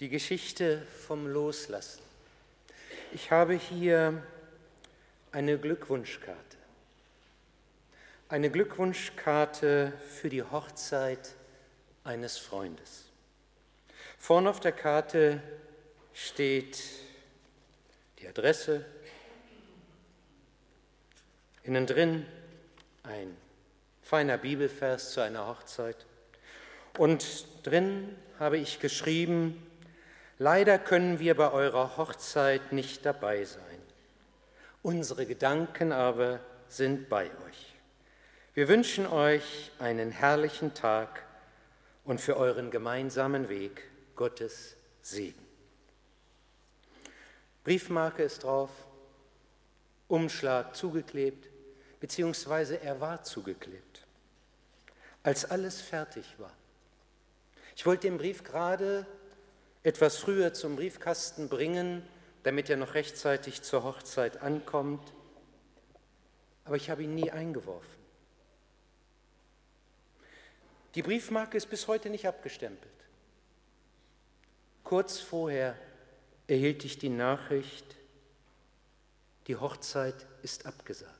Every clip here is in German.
die Geschichte vom Loslassen. Ich habe hier eine Glückwunschkarte. Eine Glückwunschkarte für die Hochzeit eines Freundes. Vorne auf der Karte steht die Adresse, innen drin ein feiner Bibelvers zu einer Hochzeit und drin habe ich geschrieben, Leider können wir bei eurer Hochzeit nicht dabei sein. Unsere Gedanken aber sind bei euch. Wir wünschen euch einen herrlichen Tag und für euren gemeinsamen Weg Gottes Segen. Briefmarke ist drauf, Umschlag zugeklebt, beziehungsweise er war zugeklebt, als alles fertig war. Ich wollte den Brief gerade etwas früher zum Briefkasten bringen, damit er noch rechtzeitig zur Hochzeit ankommt. Aber ich habe ihn nie eingeworfen. Die Briefmarke ist bis heute nicht abgestempelt. Kurz vorher erhielt ich die Nachricht, die Hochzeit ist abgesagt.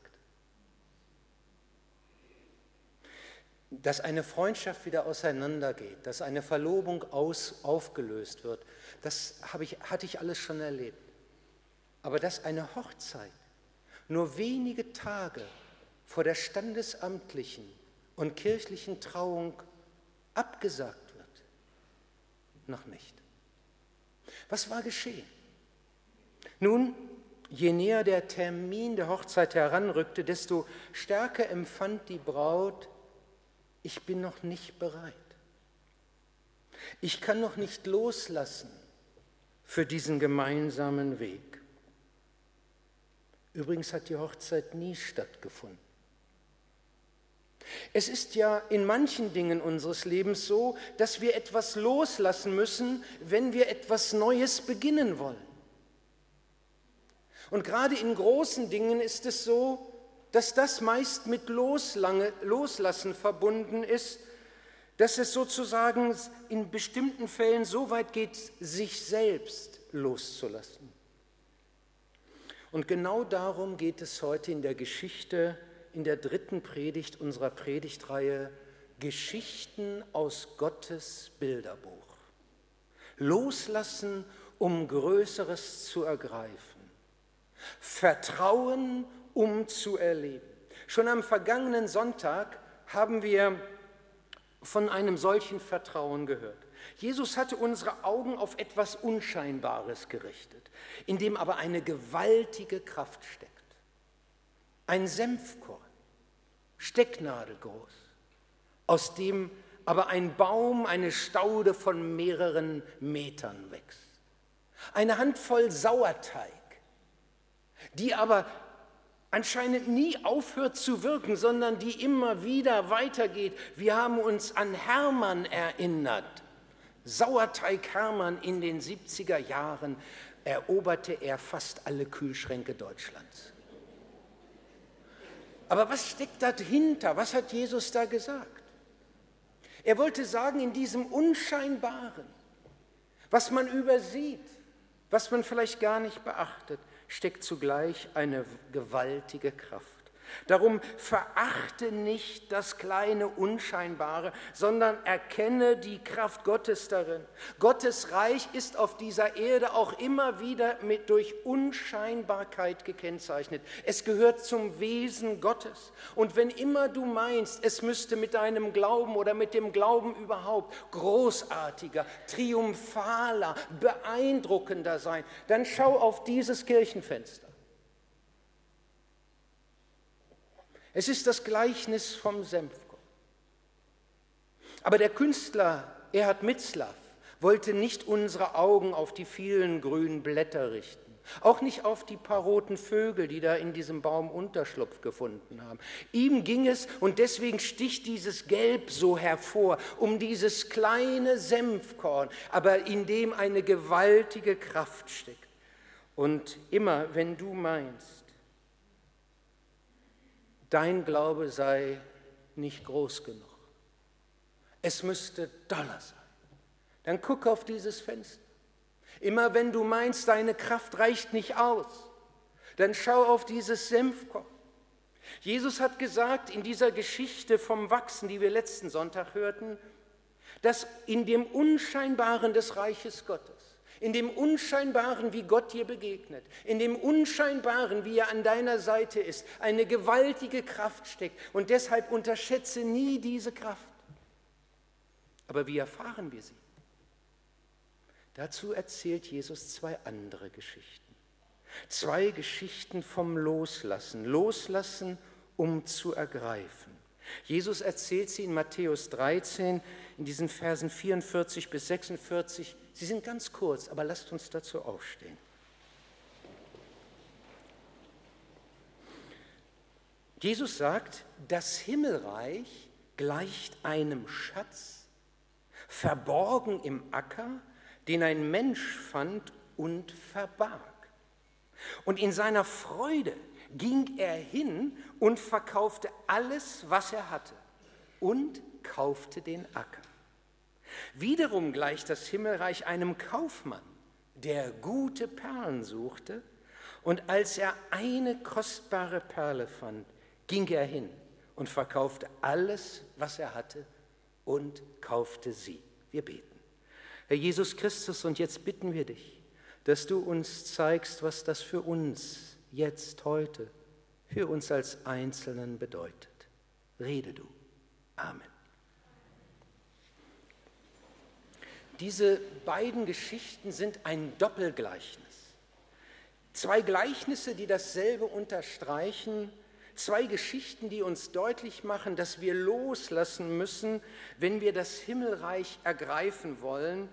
Dass eine Freundschaft wieder auseinandergeht, dass eine Verlobung aus, aufgelöst wird, das ich, hatte ich alles schon erlebt. Aber dass eine Hochzeit nur wenige Tage vor der standesamtlichen und kirchlichen Trauung abgesagt wird, noch nicht. Was war geschehen? Nun, je näher der Termin der Hochzeit heranrückte, desto stärker empfand die Braut, ich bin noch nicht bereit. Ich kann noch nicht loslassen für diesen gemeinsamen Weg. Übrigens hat die Hochzeit nie stattgefunden. Es ist ja in manchen Dingen unseres Lebens so, dass wir etwas loslassen müssen, wenn wir etwas Neues beginnen wollen. Und gerade in großen Dingen ist es so, dass das meist mit Loslassen verbunden ist, dass es sozusagen in bestimmten Fällen so weit geht, sich selbst loszulassen. Und genau darum geht es heute in der Geschichte, in der dritten Predigt unserer Predigtreihe Geschichten aus Gottes Bilderbuch. Loslassen, um Größeres zu ergreifen. Vertrauen, um zu erleben. Schon am vergangenen Sonntag haben wir von einem solchen Vertrauen gehört. Jesus hatte unsere Augen auf etwas Unscheinbares gerichtet, in dem aber eine gewaltige Kraft steckt. Ein Senfkorn, stecknadelgroß, aus dem aber ein Baum, eine Staude von mehreren Metern wächst. Eine Handvoll Sauerteig, die aber anscheinend nie aufhört zu wirken, sondern die immer wieder weitergeht. Wir haben uns an Hermann erinnert. Sauerteig Hermann in den 70er Jahren eroberte er fast alle Kühlschränke Deutschlands. Aber was steckt dahinter? Was hat Jesus da gesagt? Er wollte sagen, in diesem Unscheinbaren, was man übersieht, was man vielleicht gar nicht beachtet, steckt zugleich eine gewaltige Kraft. Darum verachte nicht das kleine Unscheinbare, sondern erkenne die Kraft Gottes darin. Gottes Reich ist auf dieser Erde auch immer wieder mit durch Unscheinbarkeit gekennzeichnet. Es gehört zum Wesen Gottes. Und wenn immer du meinst, es müsste mit deinem Glauben oder mit dem Glauben überhaupt großartiger, triumphaler, beeindruckender sein, dann schau auf dieses Kirchenfenster. Es ist das Gleichnis vom Senfkorn. Aber der Künstler Erhard Mitzlaff wollte nicht unsere Augen auf die vielen grünen Blätter richten, auch nicht auf die paar roten Vögel, die da in diesem Baum Unterschlupf gefunden haben. Ihm ging es, und deswegen sticht dieses Gelb so hervor, um dieses kleine Senfkorn, aber in dem eine gewaltige Kraft steckt. Und immer, wenn du meinst, dein Glaube sei nicht groß genug. Es müsste doller sein. Dann guck auf dieses Fenster. Immer wenn du meinst, deine Kraft reicht nicht aus, dann schau auf dieses Senfkorn. Jesus hat gesagt in dieser Geschichte vom Wachsen, die wir letzten Sonntag hörten, dass in dem Unscheinbaren des Reiches Gottes, in dem Unscheinbaren, wie Gott dir begegnet, in dem Unscheinbaren, wie er an deiner Seite ist, eine gewaltige Kraft steckt. Und deshalb unterschätze nie diese Kraft. Aber wie erfahren wir sie? Dazu erzählt Jesus zwei andere Geschichten. Zwei Geschichten vom Loslassen. Loslassen, um zu ergreifen. Jesus erzählt sie in Matthäus 13, in diesen Versen 44 bis 46. Sie sind ganz kurz, aber lasst uns dazu aufstehen. Jesus sagt, das Himmelreich gleicht einem Schatz, verborgen im Acker, den ein Mensch fand und verbarg. Und in seiner Freude ging er hin und verkaufte alles, was er hatte und kaufte den Acker. Wiederum gleicht das Himmelreich einem Kaufmann, der gute Perlen suchte, und als er eine kostbare Perle fand, ging er hin und verkaufte alles, was er hatte und kaufte sie. Wir beten. Herr Jesus Christus, und jetzt bitten wir dich, dass du uns zeigst, was das für uns jetzt, heute, für uns als Einzelnen bedeutet. Rede du. Amen. Diese beiden Geschichten sind ein Doppelgleichnis. Zwei Gleichnisse, die dasselbe unterstreichen, Zwei Geschichten, die uns deutlich machen, dass wir loslassen müssen, wenn wir das Himmelreich ergreifen wollen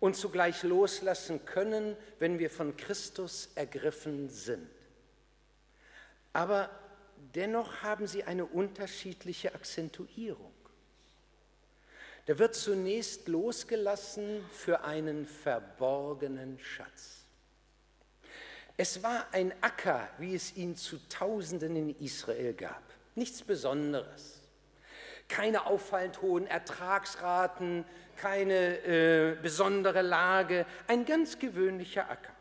und zugleich loslassen können, wenn wir von Christus ergriffen sind. Aber dennoch haben sie eine unterschiedliche Akzentuierung. Da wird zunächst losgelassen für einen verborgenen Schatz. Es war ein Acker, wie es ihn zu Tausenden in Israel gab. Nichts Besonderes. Keine auffallend hohen Ertragsraten, keine äh, besondere Lage, ein ganz gewöhnlicher Acker.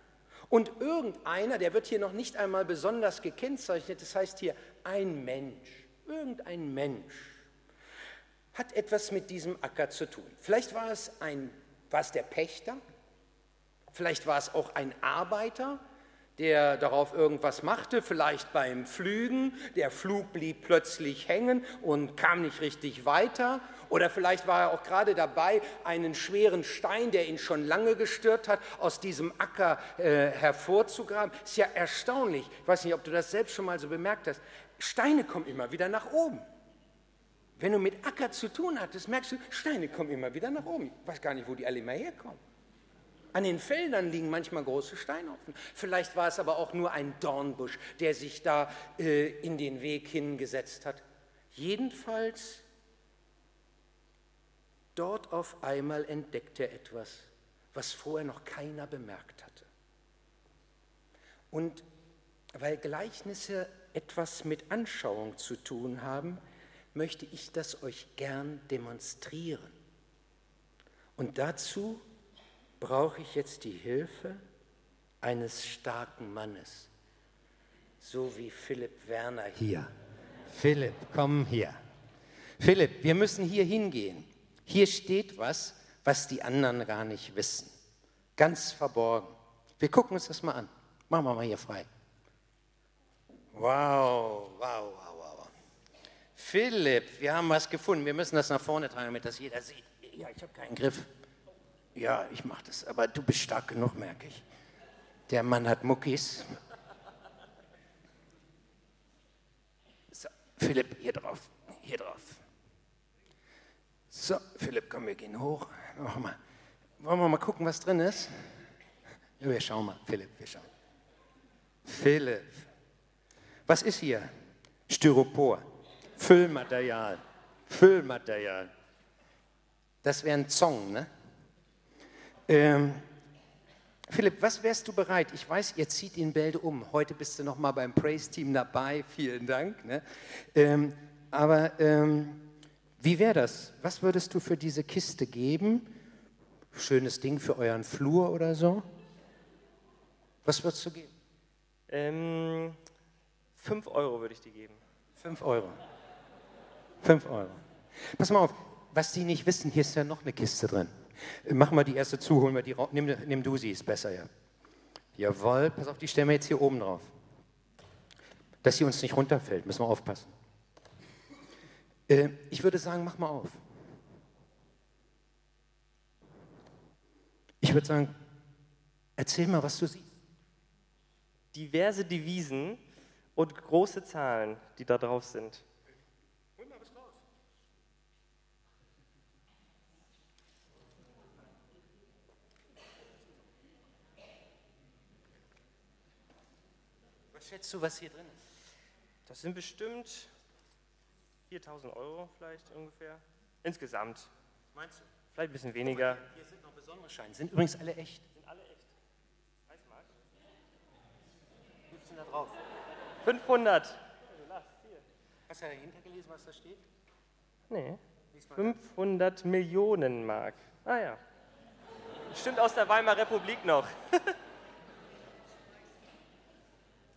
Und irgendeiner, der wird hier noch nicht einmal besonders gekennzeichnet, das heißt hier ein Mensch, irgendein Mensch, hat etwas mit diesem Acker zu tun. Vielleicht war es, ein, war es der Pächter, vielleicht war es auch ein Arbeiter, der darauf irgendwas machte, vielleicht beim Flügen, der Flug blieb plötzlich hängen und kam nicht richtig weiter. Oder vielleicht war er auch gerade dabei, einen schweren Stein, der ihn schon lange gestört hat, aus diesem Acker äh, hervorzugraben. Ist ja erstaunlich. Ich weiß nicht, ob du das selbst schon mal so bemerkt hast. Steine kommen immer wieder nach oben. Wenn du mit Acker zu tun hattest, merkst du, Steine kommen immer wieder nach oben. Ich weiß gar nicht, wo die alle immer herkommen. An den Feldern liegen manchmal große Steinhaufen. Vielleicht war es aber auch nur ein Dornbusch, der sich da äh, in den Weg hingesetzt hat. Jedenfalls, dort auf einmal entdeckt er etwas, was vorher noch keiner bemerkt hatte. Und weil Gleichnisse etwas mit Anschauung zu tun haben, möchte ich das euch gern demonstrieren. Und dazu brauche ich jetzt die Hilfe eines starken Mannes, so wie Philipp Werner hier. Philipp, komm hier. Philipp, wir müssen hier hingehen. Hier steht was, was die anderen gar nicht wissen. Ganz verborgen. Wir gucken uns das mal an. Machen wir mal hier frei. Wow, wow, wow, wow. Philipp, wir haben was gefunden. Wir müssen das nach vorne tragen, damit das jeder sieht. Ja, ich habe keinen Griff. Ja, ich mache das, aber du bist stark genug, merke ich. Der Mann hat Muckis. So, Philipp, hier drauf, hier drauf. So, Philipp, komm, wir gehen hoch. Mach mal. Wollen wir mal gucken, was drin ist? Ja, wir schauen mal, Philipp, wir schauen. Philipp, was ist hier? Styropor, Füllmaterial, Füllmaterial. Das wäre ein Zong, ne? Ähm, Philipp, was wärst du bereit? Ich weiß, ihr zieht in Bälde um. Heute bist du noch mal beim Praise-Team dabei. Vielen Dank. Ne? Ähm, aber ähm, wie wäre das? Was würdest du für diese Kiste geben? Schönes Ding für euren Flur oder so? Was würdest du geben? Ähm, 5 Euro würde ich dir geben. 5 Euro. 5 Euro. Pass mal auf, was die nicht wissen, hier ist ja noch eine Kiste drin. Machen wir die erste zu, holen wir die raus. Nimm, nimm du sie, ist besser, ja. Jawohl, pass auf, die stellen wir jetzt hier oben drauf. Dass sie uns nicht runterfällt, müssen wir aufpassen. Äh, ich würde sagen, mach mal auf. Ich würde sagen, erzähl mal, was du siehst. Diverse Devisen und große Zahlen, die da drauf sind. Hol mal was raus. Was schätzt du, was hier drin ist? Das sind bestimmt 4000 Euro vielleicht ungefähr. Insgesamt. Meinst du? Vielleicht ein bisschen weniger. Hier sind noch besondere Scheine. Sind übrigens alle echt. Sind alle echt. Reichsmark. Wie viel da drauf? 500. Hast du dahinter gelesen, was da steht? Nee. 500 Millionen Mark. Ah ja. Stimmt aus der Weimarer Republik noch.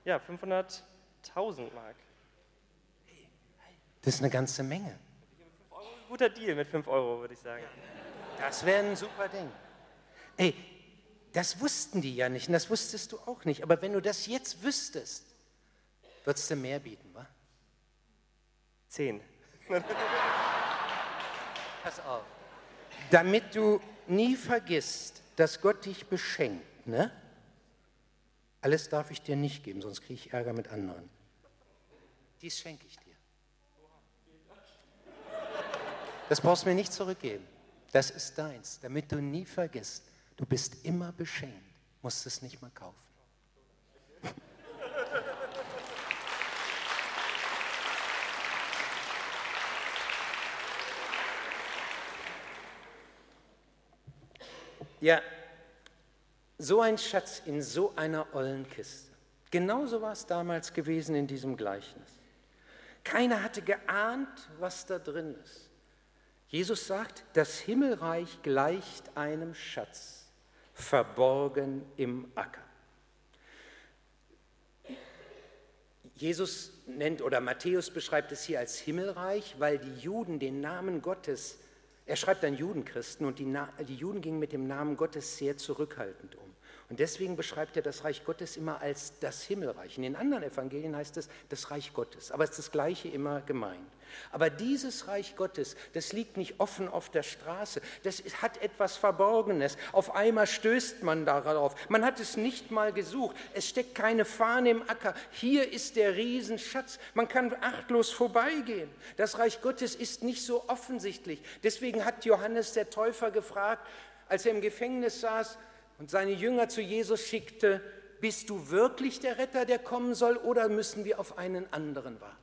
ja, 500.000 Mark. Das ist eine ganze Menge. Guter Deal mit 5 Euro, würde ich sagen. Das wäre ein super Ding. Ey, das wussten die ja nicht und das wusstest du auch nicht. Aber wenn du das jetzt wüsstest, würdest du mehr bieten, wa? 10. Pass auf. Damit du nie vergisst, dass Gott dich beschenkt, ne? Alles darf ich dir nicht geben, sonst kriege ich Ärger mit anderen. Dies schenke ich dir. Das brauchst du mir nicht zurückgeben. Das ist deins, damit du nie vergisst, du bist immer beschenkt, musst es nicht mehr kaufen. Ja, so ein Schatz in so einer ollen Kiste. Genauso war es damals gewesen in diesem Gleichnis. Keiner hatte geahnt, was da drin ist. Jesus sagt, das Himmelreich gleicht einem Schatz, verborgen im Acker. Jesus nennt oder Matthäus beschreibt es hier als Himmelreich, weil die Juden den Namen Gottes, er schreibt an Judenchristen und die, die Juden gingen mit dem Namen Gottes sehr zurückhaltend um. Und deswegen beschreibt er das Reich Gottes immer als das Himmelreich. In den anderen Evangelien heißt es das Reich Gottes, aber es ist das Gleiche immer gemeint. Aber dieses Reich Gottes, das liegt nicht offen auf der Straße, das hat etwas Verborgenes. Auf einmal stößt man darauf. Man hat es nicht mal gesucht. Es steckt keine Fahne im Acker. Hier ist der Riesenschatz. Man kann achtlos vorbeigehen. Das Reich Gottes ist nicht so offensichtlich. Deswegen hat Johannes der Täufer gefragt, als er im Gefängnis saß, und seine Jünger zu Jesus schickte, bist du wirklich der Retter, der kommen soll, oder müssen wir auf einen anderen warten?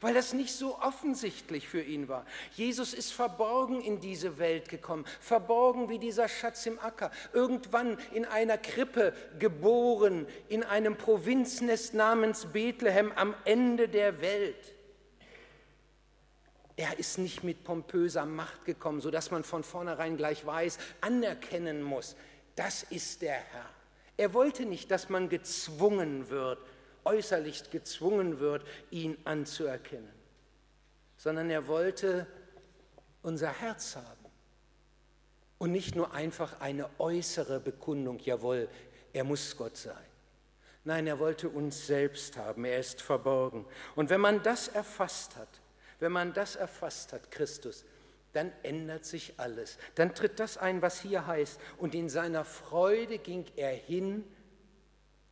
Weil das nicht so offensichtlich für ihn war. Jesus ist verborgen in diese Welt gekommen, verborgen wie dieser Schatz im Acker, irgendwann in einer Krippe geboren, in einem Provinznest namens Bethlehem am Ende der Welt. Er ist nicht mit pompöser Macht gekommen, sodass man von vornherein gleich weiß, anerkennen muss, das ist der Herr. Er wollte nicht, dass man gezwungen wird, äußerlich gezwungen wird, ihn anzuerkennen, sondern er wollte unser Herz haben und nicht nur einfach eine äußere Bekundung, jawohl, er muss Gott sein. Nein, er wollte uns selbst haben, er ist verborgen. Und wenn man das erfasst hat, wenn man das erfasst hat, Christus, dann ändert sich alles. Dann tritt das ein, was hier heißt. Und in seiner Freude ging er hin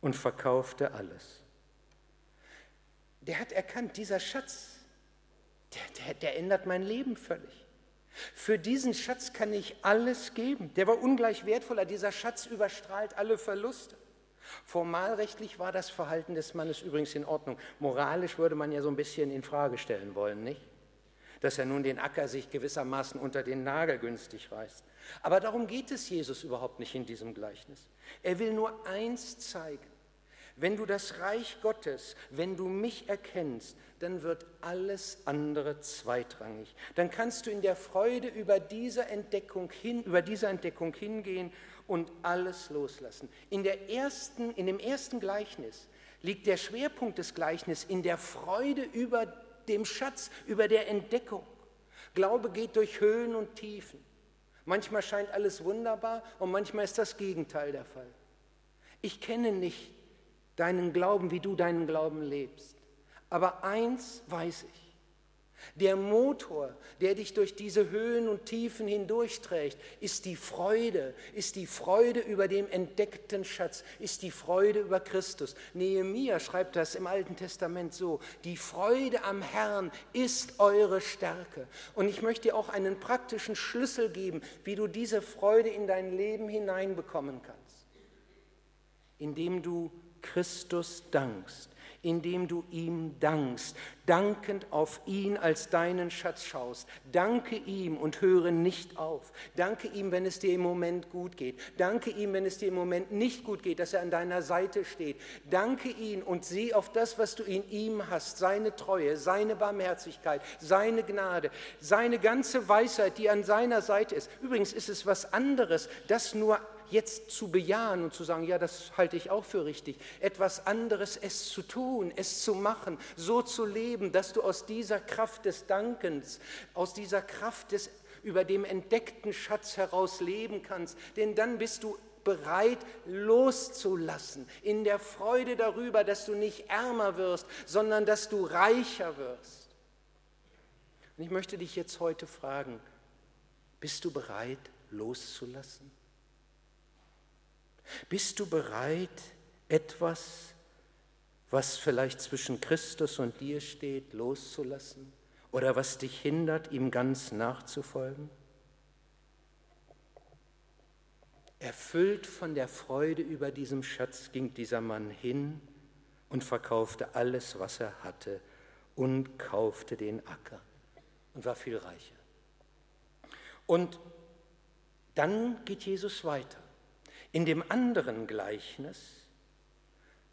und verkaufte alles. Der hat erkannt, dieser Schatz, der, der, der ändert mein Leben völlig. Für diesen Schatz kann ich alles geben. Der war ungleich wertvoller. Dieser Schatz überstrahlt alle Verluste. Formalrechtlich war das Verhalten des Mannes übrigens in Ordnung. Moralisch würde man ja so ein bisschen in Frage stellen wollen, nicht? Dass er nun den Acker sich gewissermaßen unter den Nagel günstig reißt. Aber darum geht es Jesus überhaupt nicht in diesem Gleichnis. Er will nur eins zeigen. Wenn du das Reich Gottes, wenn du mich erkennst, dann wird alles andere zweitrangig. Dann kannst du in der Freude über diese Entdeckung hin, über diese Entdeckung hingehen und alles loslassen. In, der ersten, in dem ersten Gleichnis liegt der Schwerpunkt des Gleichnisses in der Freude über dem Schatz, über der Entdeckung. Glaube geht durch Höhen und Tiefen. Manchmal scheint alles wunderbar und manchmal ist das Gegenteil der Fall. Ich kenne nicht deinen Glauben, wie du deinen Glauben lebst. Aber eins weiß ich. Der Motor, der dich durch diese Höhen und Tiefen hindurchträgt, ist die Freude, ist die Freude über den entdeckten Schatz, ist die Freude über Christus. Nehemia schreibt das im Alten Testament so, die Freude am Herrn ist eure Stärke. Und ich möchte dir auch einen praktischen Schlüssel geben, wie du diese Freude in dein Leben hineinbekommen kannst, indem du Christus dankst indem du ihm dankst, dankend auf ihn als deinen Schatz schaust. Danke ihm und höre nicht auf. Danke ihm, wenn es dir im Moment gut geht. Danke ihm, wenn es dir im Moment nicht gut geht, dass er an deiner Seite steht. Danke ihm und sieh auf das, was du in ihm hast, seine Treue, seine Barmherzigkeit, seine Gnade, seine ganze Weisheit, die an seiner Seite ist. Übrigens ist es was anderes, das nur jetzt zu bejahen und zu sagen, ja, das halte ich auch für richtig. Etwas anderes, es zu tun, es zu machen, so zu leben, dass du aus dieser Kraft des Dankens, aus dieser Kraft des über dem entdeckten Schatz heraus leben kannst. Denn dann bist du bereit loszulassen, in der Freude darüber, dass du nicht ärmer wirst, sondern dass du reicher wirst. Und ich möchte dich jetzt heute fragen, bist du bereit loszulassen? Bist du bereit, etwas, was vielleicht zwischen Christus und dir steht, loszulassen oder was dich hindert, ihm ganz nachzufolgen? Erfüllt von der Freude über diesem Schatz ging dieser Mann hin und verkaufte alles, was er hatte und kaufte den Acker und war viel reicher. Und dann geht Jesus weiter. In dem anderen Gleichnis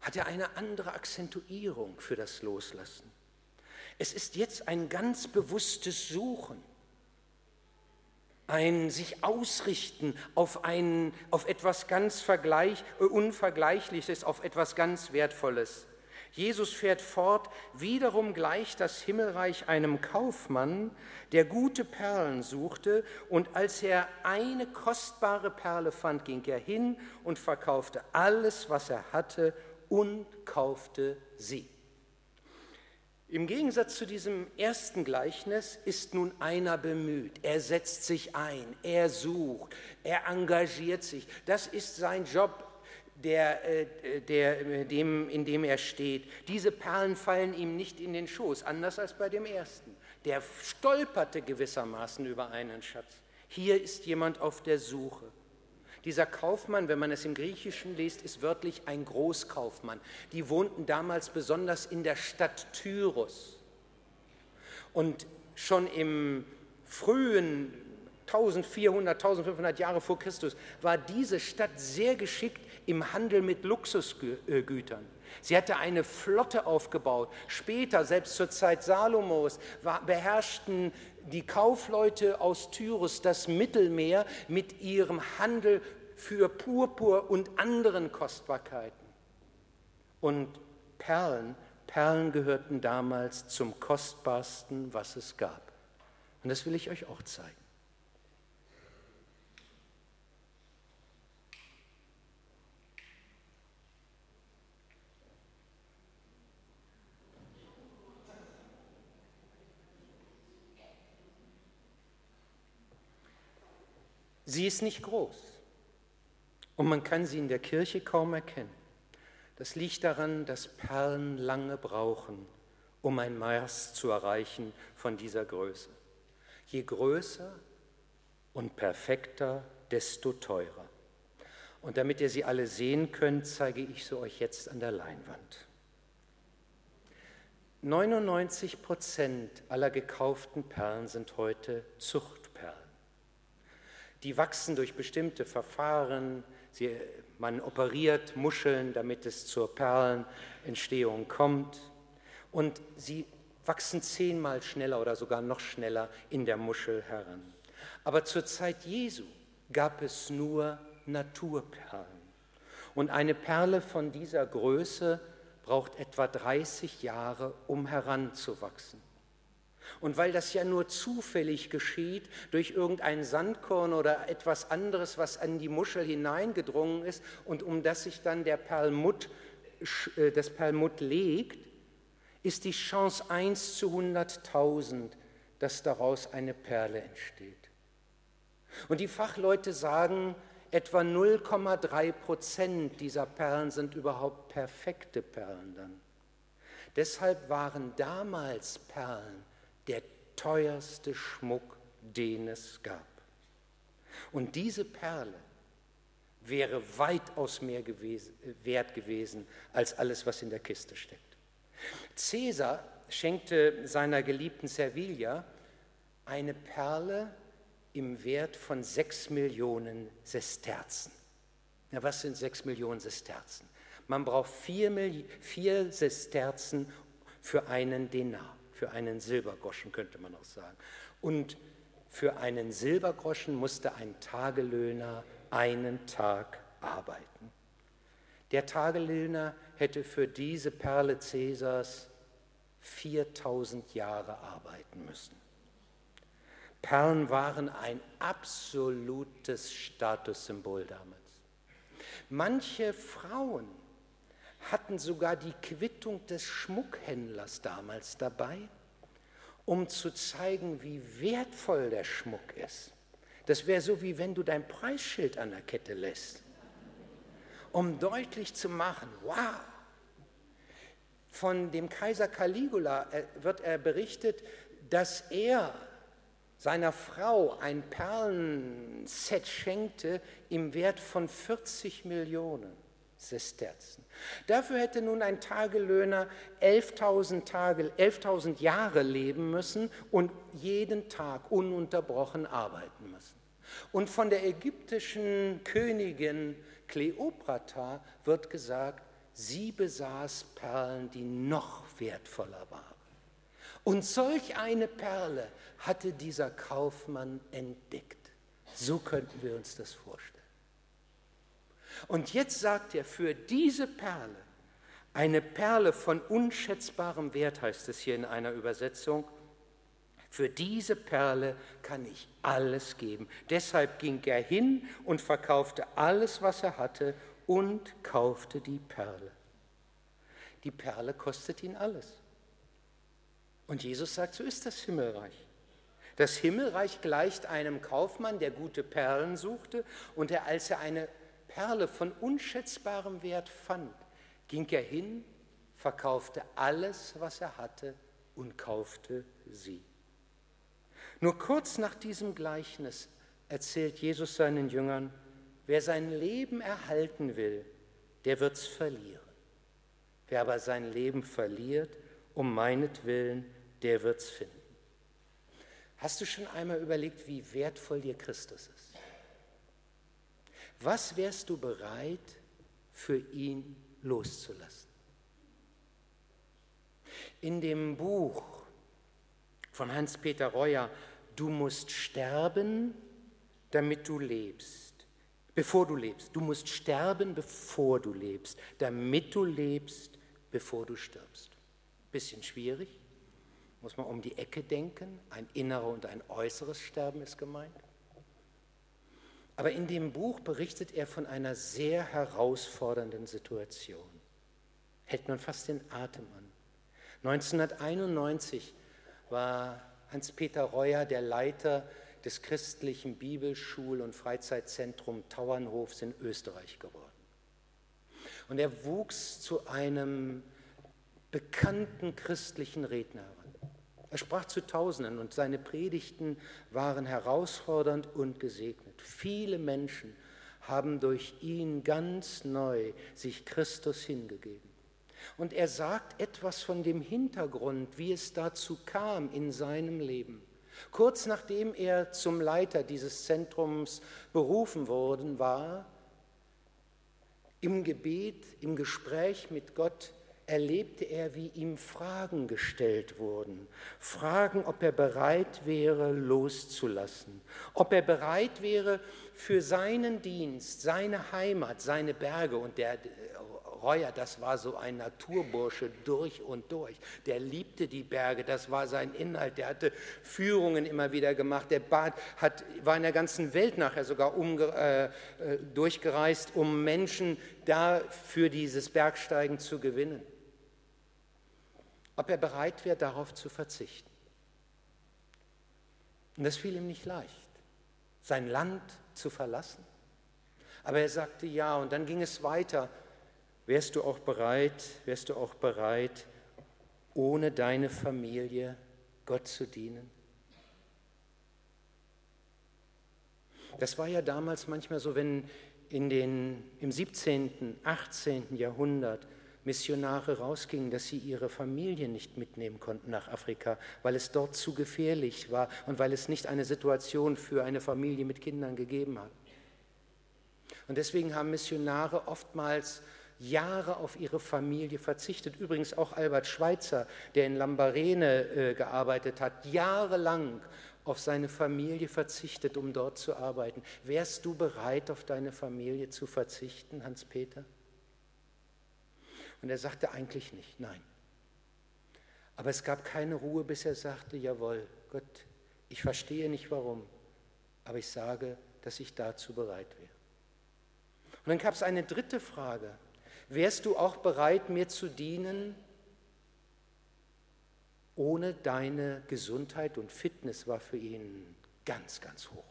hat er eine andere Akzentuierung für das Loslassen. Es ist jetzt ein ganz bewusstes Suchen, ein sich ausrichten auf, ein, auf etwas ganz Vergleich, äh, Unvergleichliches, auf etwas ganz Wertvolles. Jesus fährt fort, wiederum gleicht das Himmelreich einem Kaufmann, der gute Perlen suchte, und als er eine kostbare Perle fand, ging er hin und verkaufte alles, was er hatte, und kaufte sie. Im Gegensatz zu diesem ersten Gleichnis ist nun einer bemüht. Er setzt sich ein, er sucht, er engagiert sich. Das ist sein Job der, äh, der, äh, dem, in dem er steht. Diese Perlen fallen ihm nicht in den Schoß, anders als bei dem ersten. Der stolperte gewissermaßen über einen Schatz. Hier ist jemand auf der Suche. Dieser Kaufmann, wenn man es im Griechischen liest, ist wörtlich ein Großkaufmann. Die wohnten damals besonders in der Stadt Tyrus. Und schon im frühen 1400, 1500 Jahre vor Christus war diese Stadt sehr geschickt im Handel mit Luxusgütern. Sie hatte eine Flotte aufgebaut. Später, selbst zur Zeit Salomos, beherrschten die Kaufleute aus Tyrus das Mittelmeer mit ihrem Handel für Purpur und anderen Kostbarkeiten. Und Perlen, Perlen gehörten damals zum kostbarsten, was es gab. Und das will ich euch auch zeigen. Sie ist nicht groß und man kann sie in der Kirche kaum erkennen. Das liegt daran, dass Perlen lange brauchen, um ein Maß zu erreichen von dieser Größe. Je größer und perfekter, desto teurer. Und damit ihr sie alle sehen könnt, zeige ich sie euch jetzt an der Leinwand. 99 Prozent aller gekauften Perlen sind heute Zucht. Die wachsen durch bestimmte Verfahren. Sie, man operiert Muscheln, damit es zur Perlenentstehung kommt. Und sie wachsen zehnmal schneller oder sogar noch schneller in der Muschel heran. Aber zur Zeit Jesu gab es nur Naturperlen. Und eine Perle von dieser Größe braucht etwa 30 Jahre, um heranzuwachsen. Und weil das ja nur zufällig geschieht, durch irgendein Sandkorn oder etwas anderes, was an die Muschel hineingedrungen ist und um das sich dann der Perlmutt, äh, das Perlmutt legt, ist die Chance 1 zu 100.000, dass daraus eine Perle entsteht. Und die Fachleute sagen, etwa 0,3 Prozent dieser Perlen sind überhaupt perfekte Perlen dann. Deshalb waren damals Perlen der teuerste Schmuck, den es gab. Und diese Perle wäre weitaus mehr gewesen, wert gewesen als alles, was in der Kiste steckt. Caesar schenkte seiner geliebten Servilia eine Perle im Wert von sechs Millionen Sesterzen. Ja, was sind sechs Millionen Sesterzen? Man braucht vier, vier Sesterzen für einen Denar, für einen Silbergroschen könnte man auch sagen. Und für einen Silbergroschen musste ein Tagelöhner einen Tag arbeiten. Der Tagelöhner hätte für diese Perle Cäsars 4000 Jahre arbeiten müssen. Perlen waren ein absolutes Statussymbol damals. Manche Frauen hatten sogar die Quittung des Schmuckhändlers damals dabei, um zu zeigen, wie wertvoll der Schmuck ist. Das wäre so, wie wenn du dein Preisschild an der Kette lässt, um deutlich zu machen, wow, von dem Kaiser Caligula äh, wird er berichtet, dass er seiner Frau ein Perlenset schenkte im Wert von 40 Millionen Sesterzen. Dafür hätte nun ein Tagelöhner 11.000 Tage, 11.000 Jahre leben müssen und jeden Tag ununterbrochen arbeiten müssen. Und von der ägyptischen Königin Kleopatra wird gesagt, sie besaß Perlen, die noch wertvoller waren. Und solch eine Perle hatte dieser Kaufmann entdeckt. So könnten wir uns das vorstellen. Und jetzt sagt er, für diese Perle, eine Perle von unschätzbarem Wert, heißt es hier in einer Übersetzung, für diese Perle kann ich alles geben. Deshalb ging er hin und verkaufte alles, was er hatte und kaufte die Perle. Die Perle kostet ihn alles. Und Jesus sagt, so ist das Himmelreich. Das Himmelreich gleicht einem Kaufmann, der gute Perlen suchte und der, als er eine Perle von unschätzbarem Wert fand, ging er hin, verkaufte alles, was er hatte und kaufte sie. Nur kurz nach diesem Gleichnis erzählt Jesus seinen Jüngern, wer sein Leben erhalten will, der wird es verlieren. Wer aber sein Leben verliert, um meinetwillen, der wird es finden. Hast du schon einmal überlegt, wie wertvoll dir Christus ist? Was wärst du bereit, für ihn loszulassen? In dem Buch von Hans-Peter Reuer, Du musst sterben, damit du lebst, bevor du lebst. Du musst sterben, bevor du lebst, damit du lebst, bevor du stirbst. Bisschen schwierig, muss man um die Ecke denken. Ein innerer und ein äußeres Sterben ist gemeint. Aber in dem Buch berichtet er von einer sehr herausfordernden Situation. Hält man fast den Atem an. 1991 war Hans-Peter Reuer der Leiter des christlichen Bibelschul- und Freizeitzentrum Tauernhofs in Österreich geworden. Und er wuchs zu einem bekannten christlichen Redner heran. Er sprach zu Tausenden und seine Predigten waren herausfordernd und gesegnet. Viele Menschen haben durch ihn ganz neu sich Christus hingegeben. Und er sagt etwas von dem Hintergrund, wie es dazu kam in seinem Leben. Kurz nachdem er zum Leiter dieses Zentrums berufen worden war, im Gebet, im Gespräch mit Gott erlebte er, wie ihm Fragen gestellt wurden. Fragen, ob er bereit wäre, loszulassen. Ob er bereit wäre, für seinen Dienst, seine Heimat, seine Berge und der Reuer, das war so ein Naturbursche durch und durch. Der liebte die Berge, das war sein Inhalt. Der hatte Führungen immer wieder gemacht. Der Bad hat, war in der ganzen Welt nachher sogar umge, äh, äh, durchgereist, um Menschen da für dieses Bergsteigen zu gewinnen. Ob er bereit wäre, darauf zu verzichten. Und das fiel ihm nicht leicht, sein Land zu verlassen. Aber er sagte ja, und dann ging es weiter Wärst du auch bereit, wärst du auch bereit, ohne deine Familie Gott zu dienen? Das war ja damals manchmal so, wenn in den, im 17., 18. Jahrhundert Missionare rausgingen, dass sie ihre Familie nicht mitnehmen konnten nach Afrika, weil es dort zu gefährlich war und weil es nicht eine Situation für eine Familie mit Kindern gegeben hat. Und deswegen haben Missionare oftmals Jahre auf ihre Familie verzichtet. Übrigens auch Albert Schweitzer, der in Lambarene äh, gearbeitet hat, jahrelang auf seine Familie verzichtet, um dort zu arbeiten. Wärst du bereit, auf deine Familie zu verzichten, Hans-Peter? Und er sagte eigentlich nicht, nein. Aber es gab keine Ruhe, bis er sagte, jawohl, Gott, ich verstehe nicht warum, aber ich sage, dass ich dazu bereit wäre. Und dann gab es eine dritte Frage. Wärst du auch bereit, mir zu dienen, ohne deine Gesundheit und Fitness war für ihn ganz, ganz hoch.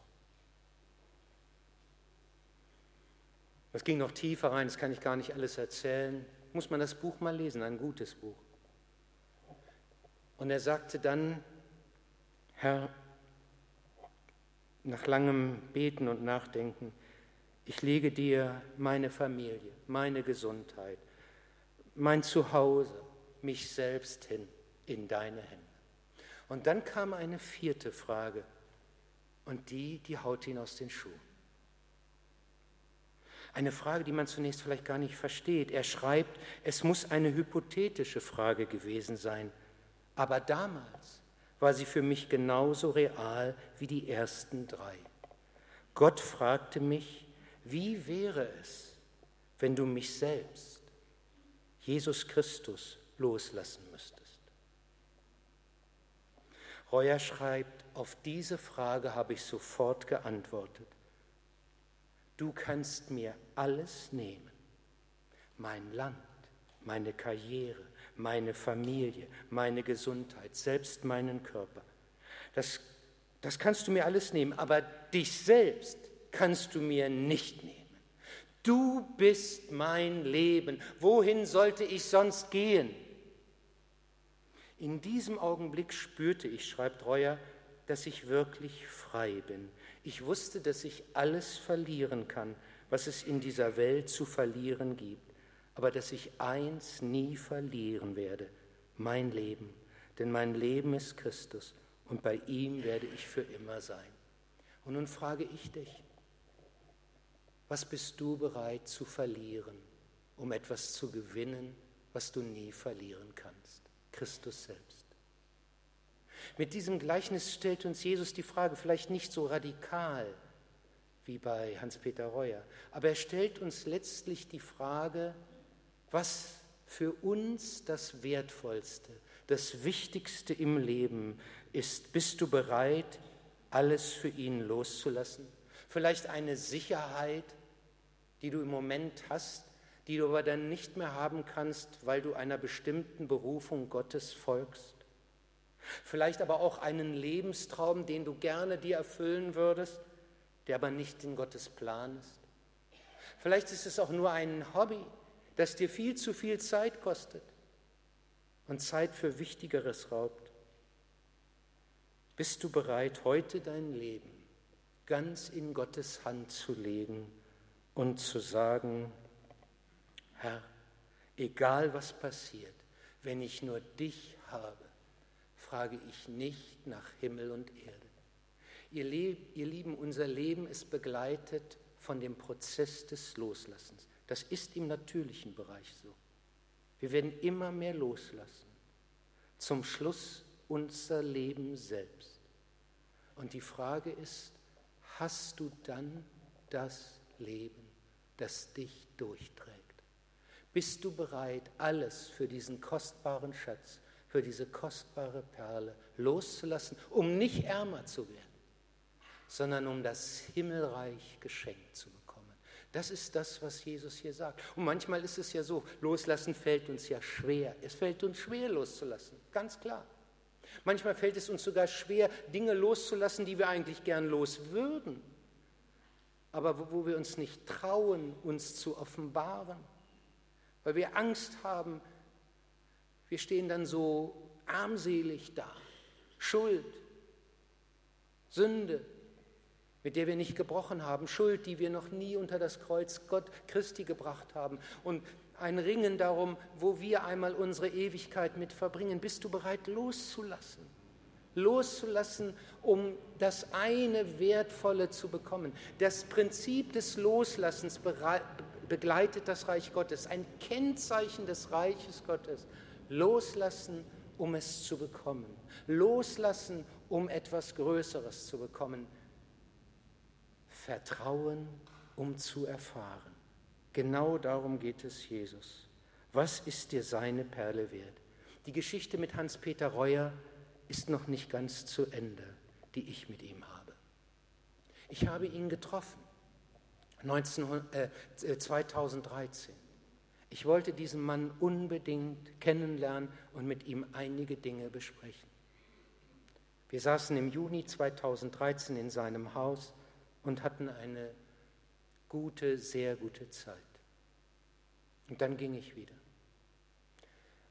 Das ging noch tiefer rein, das kann ich gar nicht alles erzählen. Muss man das Buch mal lesen, ein gutes Buch. Und er sagte dann, Herr, nach langem Beten und Nachdenken, ich lege dir meine Familie, meine Gesundheit, mein Zuhause, mich selbst hin in deine Hände. Und dann kam eine vierte Frage und die, die haut ihn aus den Schuhen. Eine Frage, die man zunächst vielleicht gar nicht versteht. Er schreibt, es muss eine hypothetische Frage gewesen sein, aber damals war sie für mich genauso real wie die ersten drei. Gott fragte mich, wie wäre es, wenn du mich selbst, Jesus Christus, loslassen müsstest? Reuer schreibt, auf diese Frage habe ich sofort geantwortet. Du kannst mir alles nehmen, mein Land, meine Karriere, meine Familie, meine Gesundheit, selbst meinen Körper. Das, das kannst du mir alles nehmen, aber dich selbst kannst du mir nicht nehmen. Du bist mein Leben. Wohin sollte ich sonst gehen? In diesem Augenblick spürte ich, schreibt Reuer, dass ich wirklich frei bin. Ich wusste, dass ich alles verlieren kann, was es in dieser Welt zu verlieren gibt, aber dass ich eins nie verlieren werde, mein Leben. Denn mein Leben ist Christus und bei ihm werde ich für immer sein. Und nun frage ich dich, was bist du bereit zu verlieren, um etwas zu gewinnen, was du nie verlieren kannst? Christus selbst. Mit diesem Gleichnis stellt uns Jesus die Frage, vielleicht nicht so radikal wie bei Hans-Peter Reuer, aber er stellt uns letztlich die Frage, was für uns das Wertvollste, das Wichtigste im Leben ist. Bist du bereit, alles für ihn loszulassen? vielleicht eine Sicherheit, die du im Moment hast, die du aber dann nicht mehr haben kannst, weil du einer bestimmten Berufung Gottes folgst. Vielleicht aber auch einen Lebenstraum, den du gerne dir erfüllen würdest, der aber nicht in Gottes Plan ist. Vielleicht ist es auch nur ein Hobby, das dir viel zu viel Zeit kostet und Zeit für Wichtigeres raubt. Bist du bereit, heute dein Leben ganz in Gottes Hand zu legen und zu sagen, Herr, egal was passiert, wenn ich nur dich habe, frage ich nicht nach Himmel und Erde. Ihr, Leb, ihr Lieben, unser Leben ist begleitet von dem Prozess des Loslassens. Das ist im natürlichen Bereich so. Wir werden immer mehr loslassen. Zum Schluss unser Leben selbst. Und die Frage ist, hast du dann das Leben, das dich durchträgt? Bist du bereit, alles für diesen kostbaren Schatz, für diese kostbare Perle loszulassen, um nicht ärmer zu werden, sondern um das Himmelreich geschenkt zu bekommen? Das ist das, was Jesus hier sagt. Und manchmal ist es ja so, loslassen fällt uns ja schwer. Es fällt uns schwer loszulassen, ganz klar. Manchmal fällt es uns sogar schwer, Dinge loszulassen, die wir eigentlich gern los würden, aber wo wir uns nicht trauen, uns zu offenbaren, weil wir Angst haben, wir stehen dann so armselig da. Schuld, Sünde, mit der wir nicht gebrochen haben, Schuld, die wir noch nie unter das Kreuz Gott Christi gebracht haben und ein Ringen darum, wo wir einmal unsere Ewigkeit mit verbringen. Bist du bereit loszulassen? Loszulassen, um das eine Wertvolle zu bekommen. Das Prinzip des Loslassens begleitet das Reich Gottes, ein Kennzeichen des Reiches Gottes. Loslassen, um es zu bekommen. Loslassen, um etwas Größeres zu bekommen. Vertrauen, um zu erfahren. Genau darum geht es Jesus. Was ist dir seine Perle wert? Die Geschichte mit Hans-Peter Reuer ist noch nicht ganz zu Ende, die ich mit ihm habe. Ich habe ihn getroffen 19, äh, 2013. Ich wollte diesen Mann unbedingt kennenlernen und mit ihm einige Dinge besprechen. Wir saßen im Juni 2013 in seinem Haus und hatten eine gute, sehr gute Zeit. Und dann ging ich wieder.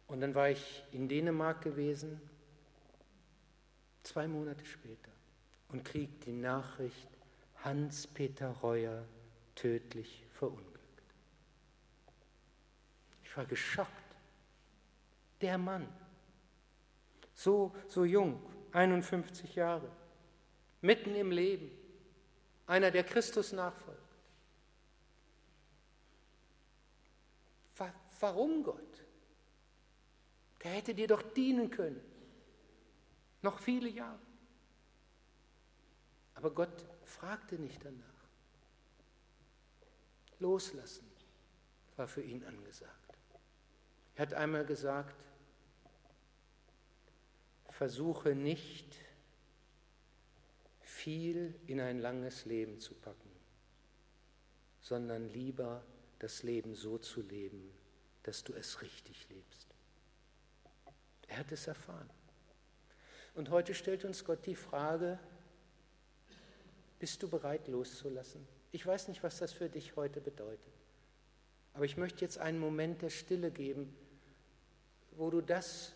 Und dann war ich in Dänemark gewesen, zwei Monate später, und kriegte die Nachricht, Hans-Peter Reuer tödlich verunglückt. Ich war geschockt. Der Mann, so, so jung, 51 Jahre, mitten im Leben, einer, der Christus nachfolgt. Warum Gott? Der hätte dir doch dienen können. Noch viele Jahre. Aber Gott fragte nicht danach. Loslassen war für ihn angesagt. Er hat einmal gesagt, versuche nicht viel in ein langes Leben zu packen, sondern lieber das Leben so zu leben, dass du es richtig lebst. Er hat es erfahren. Und heute stellt uns Gott die Frage, bist du bereit loszulassen? Ich weiß nicht, was das für dich heute bedeutet, aber ich möchte jetzt einen Moment der Stille geben, wo du das,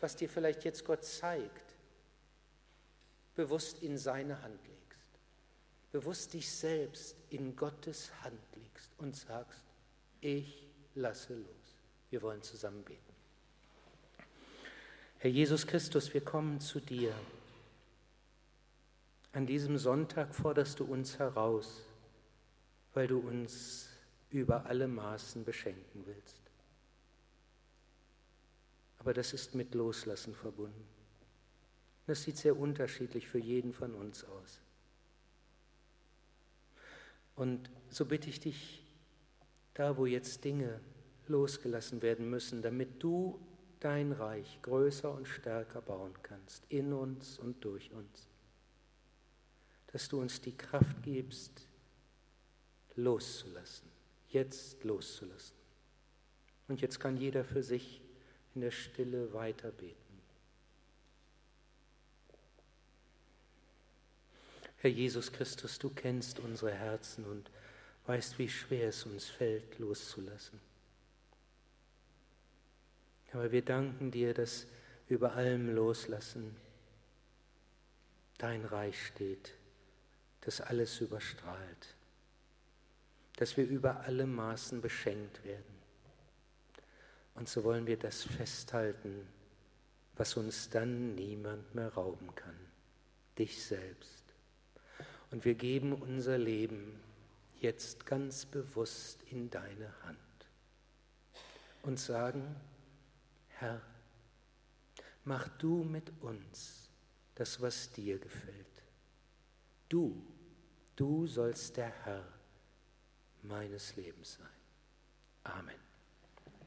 was dir vielleicht jetzt Gott zeigt, bewusst in seine Hand legst, bewusst dich selbst in Gottes Hand legst und sagst, ich lasse los. Wir wollen zusammen beten. Herr Jesus Christus, wir kommen zu dir. An diesem Sonntag forderst du uns heraus, weil du uns über alle Maßen beschenken willst. Aber das ist mit Loslassen verbunden. Das sieht sehr unterschiedlich für jeden von uns aus. Und so bitte ich dich, da wo jetzt Dinge losgelassen werden müssen, damit du dein Reich größer und stärker bauen kannst, in uns und durch uns, dass du uns die Kraft gibst, loszulassen, jetzt loszulassen. Und jetzt kann jeder für sich in der Stille weiter beten. Herr Jesus Christus, du kennst unsere Herzen und weißt, wie schwer es uns fällt, loszulassen. Aber wir danken dir, dass über allem Loslassen dein Reich steht, das alles überstrahlt, dass wir über alle Maßen beschenkt werden. Und so wollen wir das festhalten, was uns dann niemand mehr rauben kann, dich selbst. Und wir geben unser Leben jetzt ganz bewusst in deine Hand. und sagen, Herr, mach du mit uns das, was dir gefällt. Du, du sollst der Herr meines Lebens sein. Amen.